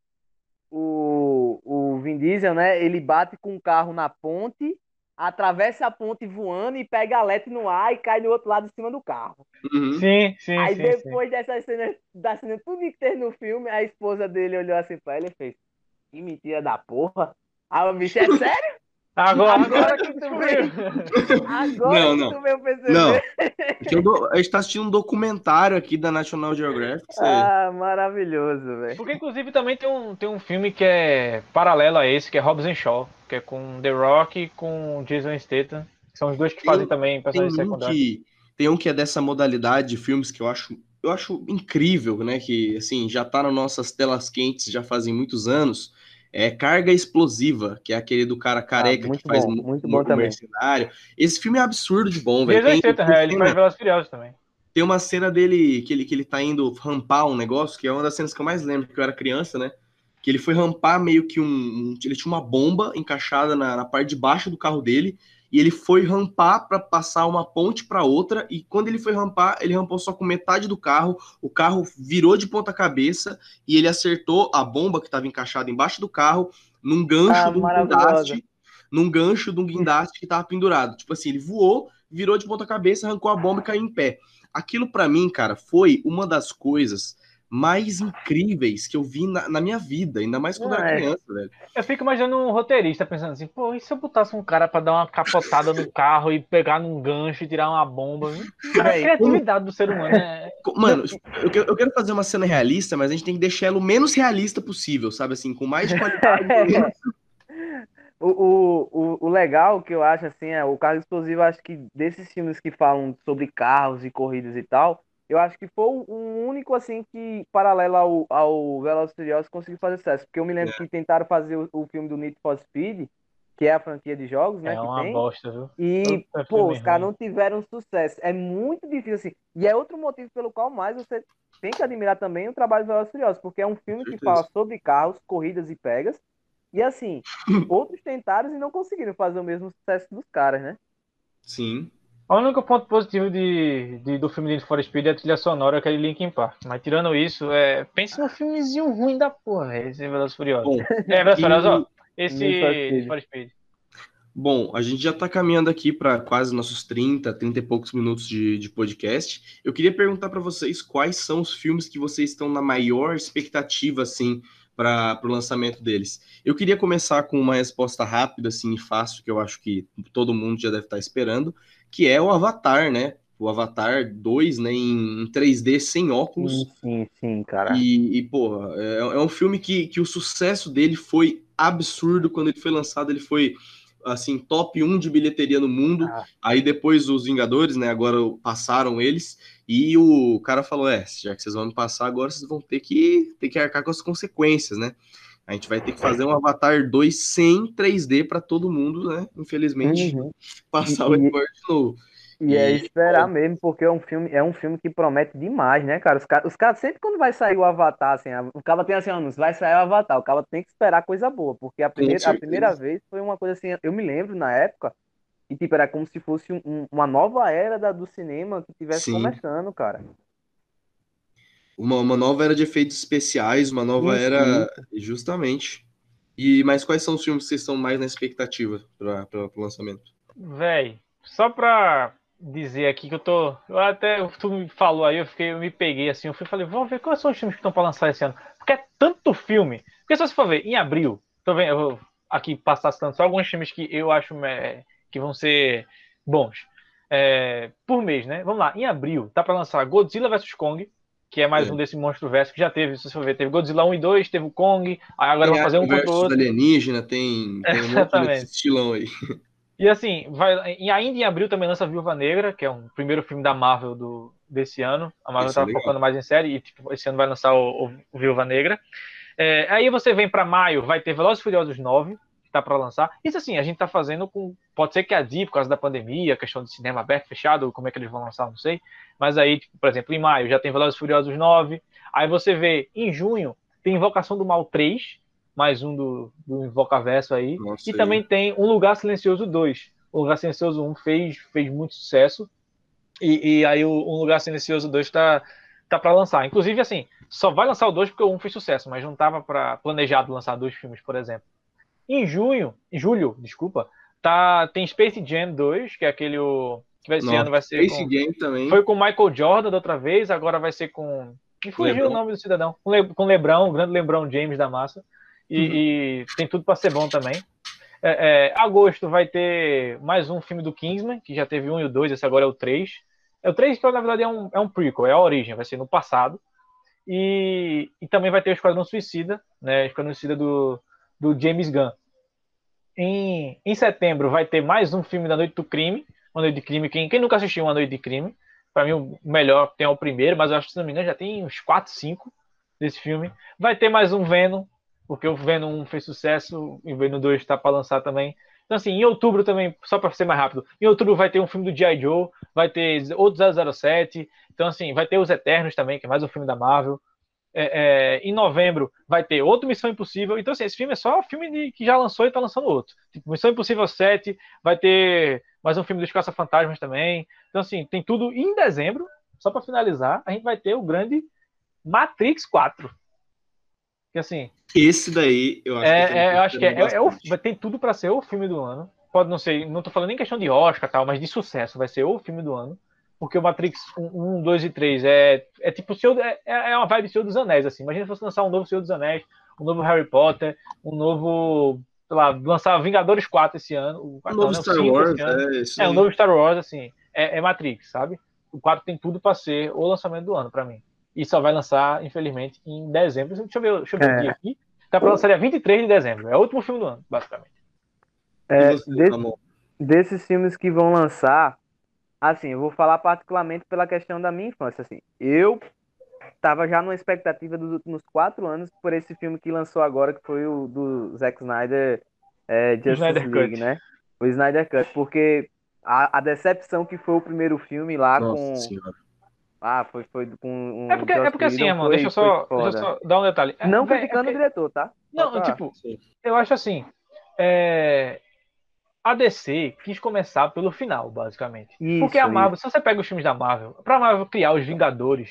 o, o Vin Diesel, né? Ele bate com o carro na ponte, atravessa a ponte voando e pega a lete no ar e cai no outro lado de cima do carro. Uhum. Sim, sim. Aí sim, depois sim. dessa cena, da cena tudo que teve no filme, a esposa dele olhou assim pra ele e fez: Que mentira da porra! Ah, o bicho é sério? Agora, agora que tu veio. Agora não, não. que tu veio perceber. Não. a gente tá assistindo um documentário aqui da National Geographic. Ah, maravilhoso, velho. Porque, inclusive, também tem um, tem um filme que é paralelo a esse, que é Hobbs and Shaw, que é com The Rock e com Jason Statham. Que são os dois que tem, fazem também personagens tem um secundários. Que, tem um que é dessa modalidade de filmes que eu acho, eu acho incrível, né? Que, assim, já tá nas nossas telas quentes já fazem muitos anos é Carga Explosiva, que é aquele do cara careca ah, que faz bom, muito bom mercenário. Esse filme é absurdo de bom, velho. Tem, tem é, ele faz Velozes Furiosos também. Tem uma cena dele que ele, que ele tá indo rampar um negócio, que é uma das cenas que eu mais lembro, que eu era criança, né? Que ele foi rampar meio que um. um ele tinha uma bomba encaixada na, na parte de baixo do carro dele, e ele foi rampar para passar uma ponte para outra e quando ele foi rampar, ele rampou só com metade do carro, o carro virou de ponta cabeça e ele acertou a bomba que estava encaixada embaixo do carro num gancho ah, de um guindaste, num gancho de um guindaste que estava pendurado. Tipo assim, ele voou, virou de ponta cabeça, arrancou a bomba e caiu em pé. Aquilo para mim, cara, foi uma das coisas mais incríveis que eu vi na, na minha vida, ainda mais quando eu era é. criança, velho. Eu fico imaginando um roteirista pensando assim, pô, e se eu botasse um cara pra dar uma capotada no carro e pegar num gancho e tirar uma bomba? Cara, a criatividade do ser humano é. Mano, eu quero, eu quero fazer uma cena realista, mas a gente tem que deixar ela o menos realista possível, sabe? Assim, com mais qualidade. O, o, o, o legal que eu acho assim é o carro explosivo, eu acho que desses filmes que falam sobre carros e corridas e tal, eu acho que foi o único assim que paralelo ao, ao Velozes Furiosos conseguiu fazer sucesso, porque eu me lembro que tentaram fazer o, o filme do Need for Speed, que é a franquia de jogos, né, É uma tem. bosta, viu? E, Puta pô, filme os caras não tiveram sucesso. É muito difícil, assim. E é outro motivo pelo qual mais você tem que admirar também o trabalho do Velozes Furiosos, porque é um filme que fala sobre carros, corridas e pegas. E, assim, outros tentaram e não conseguiram fazer o mesmo sucesso dos caras, né? Sim. O único ponto positivo de, de- do filme de Need for Speed é a trilha sonora, aquele Linkin Park. Mas tirando isso, é, pense num filmezinho ruim da porra, esse Velozes e Furiosos. Bom, É, Velozes Furiosos, ó, esse Need for Speed. Bom, a gente já está caminhando aqui para quase nossos 30, 30 e poucos minutos de, de podcast. Eu queria perguntar para vocês quais são os filmes que vocês estão na maior expectativa, assim, para o lançamento deles. Eu queria começar com uma resposta rápida, assim, e fácil, que eu acho que todo mundo já deve estar esperando, que é o Avatar, né? O Avatar 2, né, em 3D, sem óculos. Sim, sim, sim, cara. E, e porra, é, é um filme que, que o sucesso dele foi absurdo. Quando ele foi lançado, ele foi, assim, top 1 de bilheteria no mundo. Ah. Aí depois os Vingadores, né, agora passaram eles. E o cara falou, é, já que vocês vão me passar, agora vocês vão ter que, ter que arcar com as consequências, né? A gente vai ter que fazer um Avatar 2 sem 3D para todo mundo, né? Infelizmente, Uhum. passar o recorde de novo. E é E, esperar pô. mesmo, porque é um filme, é um filme que promete demais, né, cara? Os caras, os caras sempre quando vai sair o Avatar, assim, a- o cara tem assim, ó, vai sair o Avatar, o cara tem que esperar coisa boa, porque a primeira, a primeira vez foi uma coisa assim, eu me lembro na época, e tipo, era como se fosse um- uma nova era da- do cinema que tivesse Sim. começando, cara. Uma, uma nova era de efeitos especiais, uma nova Sim, era. Justamente. E, mas quais são os filmes que vocês estão mais na expectativa para o lançamento? Véi, só pra dizer aqui que eu tô. Eu até. Tu me falou aí, eu fiquei, eu me peguei assim, eu fui falei, vamos ver quais são os filmes que estão pra lançar esse ano. Porque é tanto filme. Porque se você for ver, em abril, tô vendo, eu vou aqui passar citando só alguns filmes que eu acho é, que vão ser bons. É, por mês, né? Vamos lá, em abril, tá pra lançar Godzilla vs Kong, que é mais É. um desse monstro verso que já teve, se você for ver, teve Godzilla 1 e 2, teve o Kong, aí agora vão fazer um contra o outro. alienígena, tem, tem um monte desse estilão aí. E assim, vai, e ainda em abril também lança Viúva Negra, que é um primeiro filme da Marvel do, desse ano. A Marvel é estava legal. focando mais em série e tipo, esse ano vai lançar o, o- o Viúva Negra. É, aí você vem para maio, vai ter Velozes e Furiosos 9, que tá para lançar. Isso assim, a gente tá fazendo com. Pode ser que adie por causa da pandemia, questão de cinema aberto, fechado, como é que eles vão lançar, não sei. Mas aí, tipo, por exemplo, em maio já tem Velozes Furiosos 9. Aí você vê, em junho, tem Invocação do Mal 3, mais um do, do Invocaverso aí. E também tem Um Lugar Silencioso 2. O Lugar Silencioso 1 fez, fez muito sucesso. E, e aí o Um Lugar Silencioso 2 tá, tá para lançar. Inclusive, assim, só vai lançar o 2 porque o 1 fez sucesso, mas não tava pra, planejado lançar dois filmes, por exemplo. Em junho, em julho, desculpa, tá, tem Space Jam 2, que é aquele o, que esse ano vai ser Esse com, game também. foi com o Michael Jordan da outra vez, agora vai ser com. Me fugiu Lebron. o nome do cidadão. Com, Le, com Lebrão, o grande Lebrão James da massa. E, Uhum. e tem tudo para ser bom também. É, é, agosto vai ter mais um filme do Kingsman, que já teve um e o dois, esse agora é o 3. É o 3 que na verdade é um, é um prequel, é a origem, vai ser no passado. E, e também vai ter o Esquadrão Suicida, né? Esquadrão Suicida do, do James Gunn. Em, em setembro vai ter mais um filme da Noite do Crime. Uma Noite de Crime. Quem, quem nunca assistiu Uma Noite de Crime? Para mim, o melhor tem o primeiro, mas eu acho que, se não me engano, já tem uns 4, 5 desse filme. Vai ter mais um Venom, porque o Venom 1 fez sucesso e o Venom 2 está para lançar também. Então, assim, em outubro também, só para ser mais rápido, em outubro vai ter um filme do G.I. Joe, vai ter outro 007. Então, assim, vai ter Os Eternos também, que é mais um filme da Marvel. É, é, em novembro vai ter outro Missão Impossível. Então, assim, esse filme é só filme de, que já lançou e está lançando outro. Tipo, Missão Impossível 7, vai ter mais um filme dos Caça-Fantasmas também. Então, assim, tem tudo. E em dezembro, só para finalizar, a gente vai ter o grande Matrix 4. Que assim, Esse daí, eu acho é, que, é, eu acho que é, é, é o, tem tudo para ser o filme do ano. Pode não ser, não tô falando nem questão de Oscar tal, mas de sucesso, vai ser o filme do ano. Porque o Matrix 1, 2 e 3 é, é tipo Senhor, é, é uma vibe Senhor dos Anéis, assim. Imagina se fosse lançar um novo Senhor dos Anéis, um novo Harry Potter, um novo. Sei lá, lançar Vingadores 4 esse ano. O, 4, um novo não, Star Wars, é, isso é, um novo Star Wars, assim. É, é Matrix, sabe? O 4 tem tudo para ser o lançamento do ano, para mim. E só vai lançar, infelizmente, em dezembro. Deixa eu ver, deixa eu ver é. o dia aqui. Tá para lançar dia 23 de dezembro. É o último filme do ano, basicamente. É, de, desses filmes que vão lançar, assim, eu vou falar particularmente pela questão da minha infância. Assim, eu tava já numa expectativa dos últimos quatro anos por esse filme que lançou agora, que foi o do Zack Snyder, é, Justice Snyder League, Cut. né? O Snyder Cut, porque a, a, decepção que foi o primeiro filme lá Nossa com. Senhora. Ah, foi, foi com um. É porque, é porque assim, irmão, deixa, eu só, deixa eu só dar um detalhe. Não é, criticando é porque... o diretor, tá? Não, tipo, Sim. eu acho assim. É... A DC quis começar pelo final, basicamente. Isso, porque a Marvel, isso. se você pega os filmes da Marvel, pra Marvel criar os Vingadores,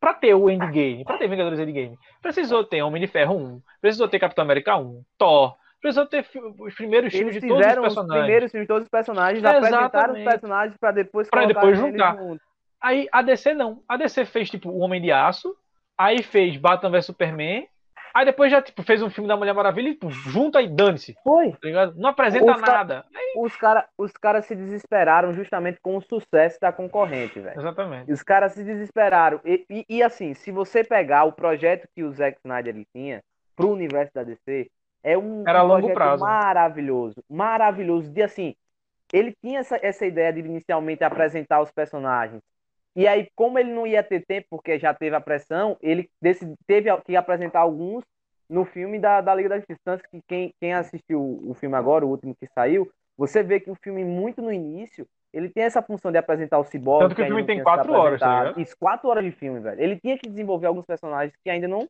pra ter o Endgame, pra ter Vingadores Endgame, precisou ter Homem de Ferro 1, precisou ter Capitão América 1, Thor, precisou ter os primeiros filmes de todos os personagens. Os primeiros filmes de todos os personagens, apresentaram os personagens para depois para depois juntar. Aí a DC não. A DC fez tipo o Homem de Aço, aí fez Batman vs Superman, aí depois já tipo fez um filme da Mulher Maravilha e tipo, junta e dane-se. Foi. Tá não apresenta os nada. Aí... Os caras os cara se desesperaram justamente com o sucesso da concorrente, velho. Exatamente. Os caras se desesperaram. E, e, e, assim, se você pegar o projeto que o Zack Snyder ele tinha pro universo da DC, é um, Era um longo prazo. maravilhoso. Maravilhoso. De assim, ele tinha essa, essa ideia de inicialmente apresentar os personagens e aí, como ele não ia ter tempo, porque já teve a pressão, ele decidi, teve que apresentar alguns no filme da, da Liga da Justiça. Que quem, quem assistiu o filme agora, o último que saiu, você vê que o filme, muito no início, ele tem essa função de apresentar o Cyborg. Tanto que, que o filme tem quatro horas, tá Isso, quatro horas de filme, velho. Ele tinha que desenvolver alguns personagens que ainda não.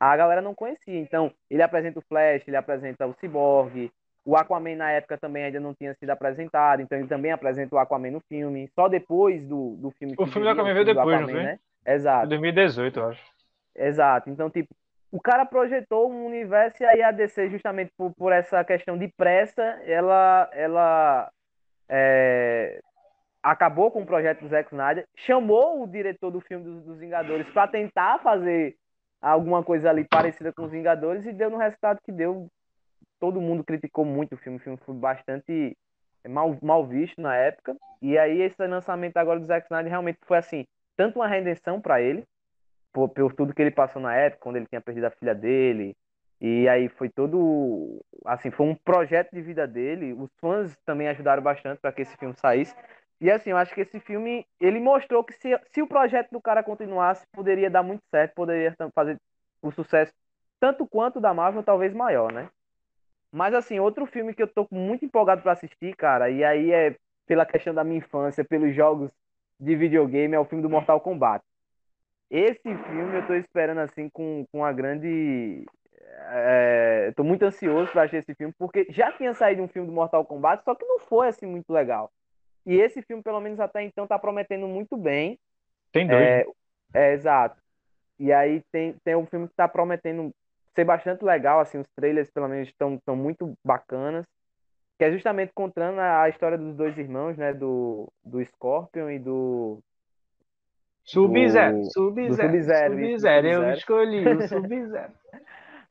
A galera não conhecia. Então, ele apresenta o Flash, ele apresenta o Cyborg, o Aquaman na época também ainda não tinha sido apresentado, então ele também apresenta o Aquaman no filme, só depois do, do filme. O filme do Aquaman veio depois, Aquaman, não? Né? Exato. 2018, eu acho. Exato. Então, tipo, o cara projetou um universo e aí a DC, justamente por, por essa questão de pressa, ela, ela é, acabou com o projeto do Zack Snyder, chamou o diretor do filme dos, dos Vingadores para tentar fazer alguma coisa ali parecida com os Vingadores e deu no resultado que deu todo mundo criticou muito o filme, o filme foi bastante mal, mal visto na época. E aí esse lançamento agora do Zack Snyder realmente foi assim, tanto uma redenção para ele, por, por tudo que ele passou na época, quando ele tinha perdido a filha dele, e aí foi todo, assim, foi um projeto de vida dele. Os fãs também ajudaram bastante para que esse filme saísse. E assim, eu acho que esse filme, ele mostrou que se, se o projeto do cara continuasse, poderia dar muito certo, poderia fazer o sucesso tanto quanto da Marvel, talvez maior, né? Mas, assim, outro filme que eu tô muito empolgado para assistir, cara, e aí é pela questão da minha infância, pelos jogos de videogame, é o filme do Mortal Kombat. Esse filme eu tô esperando, assim, com, com a grande. É, tô muito ansioso para assistir esse filme, porque já tinha saído um filme do Mortal Kombat, só que não foi, assim, muito legal. E esse filme, pelo menos até então, tá prometendo muito bem. Tem dois. É, é exato. E aí tem, tem um filme que tá prometendo ser bastante legal, assim, os trailers pelo menos estão tão muito bacanas, que é justamente contando a, história dos dois irmãos, né, do, do Scorpion e do... Sub-Zero, Sub-Zero, Sub-Zero, eu escolhi o Sub-Zero.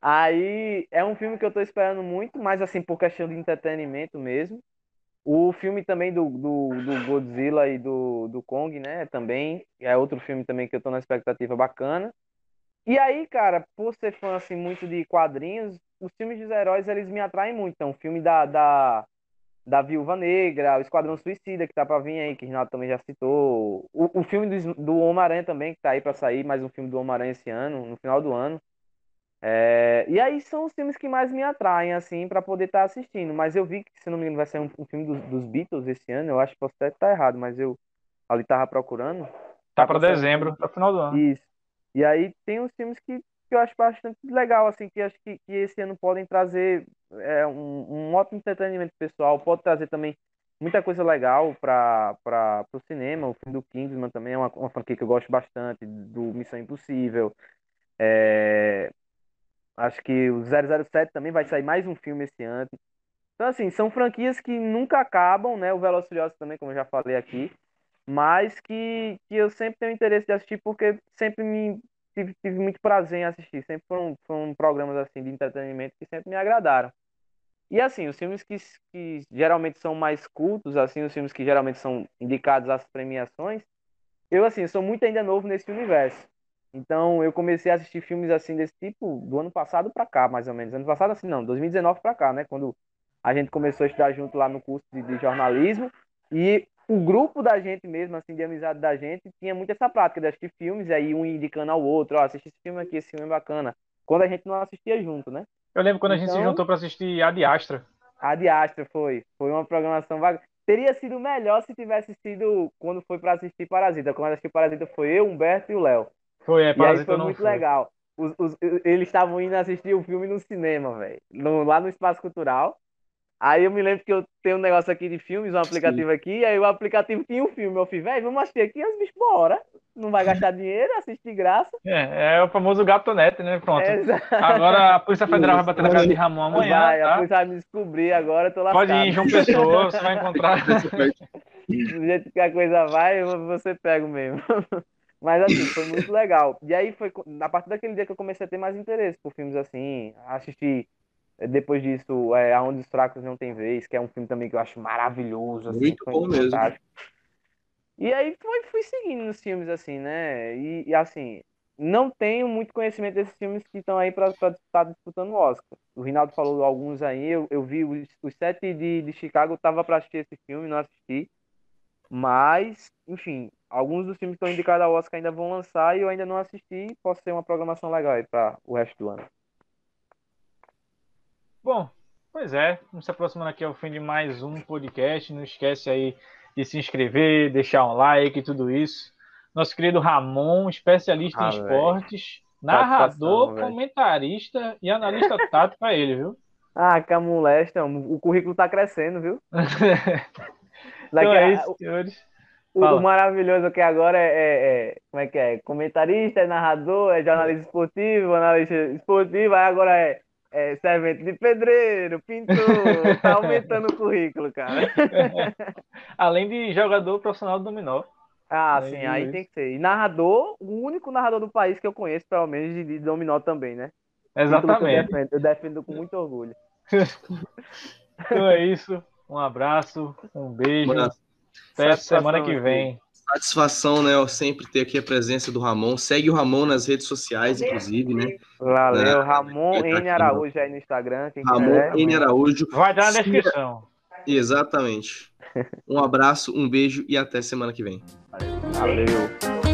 Aí é um filme que eu tô esperando muito, mas assim, por questão de entretenimento mesmo. O filme também do, do, do Godzilla e do, do Kong, né? Também é outro filme também que eu tô na expectativa bacana. E aí, cara, por ser fã assim, muito de quadrinhos, os filmes dos heróis eles me atraem muito. Então, o filme da, da, da Viúva Negra, o Esquadrão Suicida, que tá pra vir aí, que o Renato também já citou. O, o filme do, do Homem-Aranha também, que tá aí pra sair, mais um filme do Homem-Aranha esse ano, no final do ano. É, e aí são os filmes que mais me atraem, assim, para poder estar tá assistindo. Mas eu vi que, se não me engano, vai ser um, um filme dos, dos, Beatles esse ano. Eu acho que posso até estar errado, mas eu ali tava procurando. Tá, tá para dezembro, para final do ano. Isso. E aí tem uns filmes que, que eu acho bastante legal, assim, que acho que, que esse ano podem trazer é, um, um ótimo entretenimento pessoal, pode trazer também muita coisa legal para o cinema. O filme do Kingsman também é uma, uma franquia que eu gosto bastante, do Missão Impossível. É, acho que o 007 também vai sair mais um filme esse ano. Então, assim, são franquias que nunca acabam, né? O Velociraptor também, como eu já falei aqui. Mas que, que eu sempre tenho interesse de assistir porque sempre me tive, tive muito prazer em assistir. Sempre foram, foram programas assim de entretenimento que sempre me agradaram. E assim, os filmes que, que geralmente são mais cultos, assim, os filmes que geralmente são indicados às premiações, eu assim, sou muito ainda novo nesse universo. Então, eu comecei a assistir filmes assim desse tipo do ano passado para cá, mais ou menos. Ano passado assim, não, 2019 para cá, né, quando a gente começou a estudar junto lá no curso de, de jornalismo e o grupo da gente mesmo, assim, de amizade da gente, tinha muito essa prática de assistir filmes, aí um indicando ao outro, ó, assiste esse filme aqui, esse filme é bacana. Quando a gente não assistia junto, né? Eu lembro quando então, a gente se então juntou para assistir A Diastra. A Diastra foi. Foi uma programação vaga. Teria sido melhor se tivesse sido quando foi para assistir Parasita. Quando assistiu Parasita foi eu, Humberto e o Léo. Foi, é, Parasita e aí foi muito foi. legal. Os, os, eles estavam indo assistir o filme no cinema, velho. Lá no Espaço Cultural. Aí eu me lembro que eu tenho um negócio aqui de filmes, um aplicativo Sim. aqui, aí o aplicativo tinha um filme. Eu falei, velho, vamos assistir aqui, os bichos, bora. Não vai gastar dinheiro, assiste de graça. É, é o famoso gatonete, né? Pronto. É, agora a Polícia Federal vai bater na casa de Ramon amanhã. Vai, tá? a polícia vai me descobrir agora, tô lascado. Pode ir em João Pessoa, você vai encontrar. Do jeito que a coisa vai, você pega mesmo. Mas assim, foi muito legal. E aí foi a partir daquele dia que eu comecei a ter mais interesse por filmes assim, assistir depois disso, é Aonde os Fracos Não Tem Vez, que é um filme também que eu acho maravilhoso. Assim, muito bom mesmo. Fantástico. E aí foi, fui seguindo nos filmes, assim, né? E, e assim, não tenho muito conhecimento desses filmes que estão aí para estar disputando o Oscar. O Rinaldo falou alguns aí, eu, eu vi os, os sete de, de Chicago, eu tava para assistir esse filme, não assisti. Mas, enfim, alguns dos filmes que estão indicados ao Oscar ainda vão lançar e eu ainda não assisti. Pode ser uma programação legal aí para o resto do ano. Bom, pois é, vamos se aproximando aqui ao fim de mais um podcast. Não esquece aí de se inscrever, deixar um like e tudo isso. Nosso querido Ramon, especialista ah, em esportes, narrador, comentarista e analista tático para ele, viu? Ah, que molesta, o currículo tá crescendo, viu? então é isso, senhores. O, o, maravilhoso que agora é, é, é, como é que é? Comentarista, é narrador, é jornalista esportivo, analista esportivo, aí agora é é, servente de pedreiro, pintor, tá aumentando o currículo, cara. Além de jogador profissional do dominó. Ah, sim, aí isso. tem que ser. E narrador, o único narrador do país que eu conheço, pelo menos, de, de dominó também, né? Exatamente. Eu defendo, eu defendo com muito orgulho. então é isso. Um abraço, um beijo. Até semana que vem. Satisfação, né? Eu sempre ter aqui a presença do Ramon. Segue o Ramon nas redes sociais, inclusive, né? Valeu, né? Ramon N Araújo aí no Instagram. Ramon quiser, N Araújo. Vai dar na descrição. Exatamente. Um abraço, um beijo e até semana que vem. Valeu.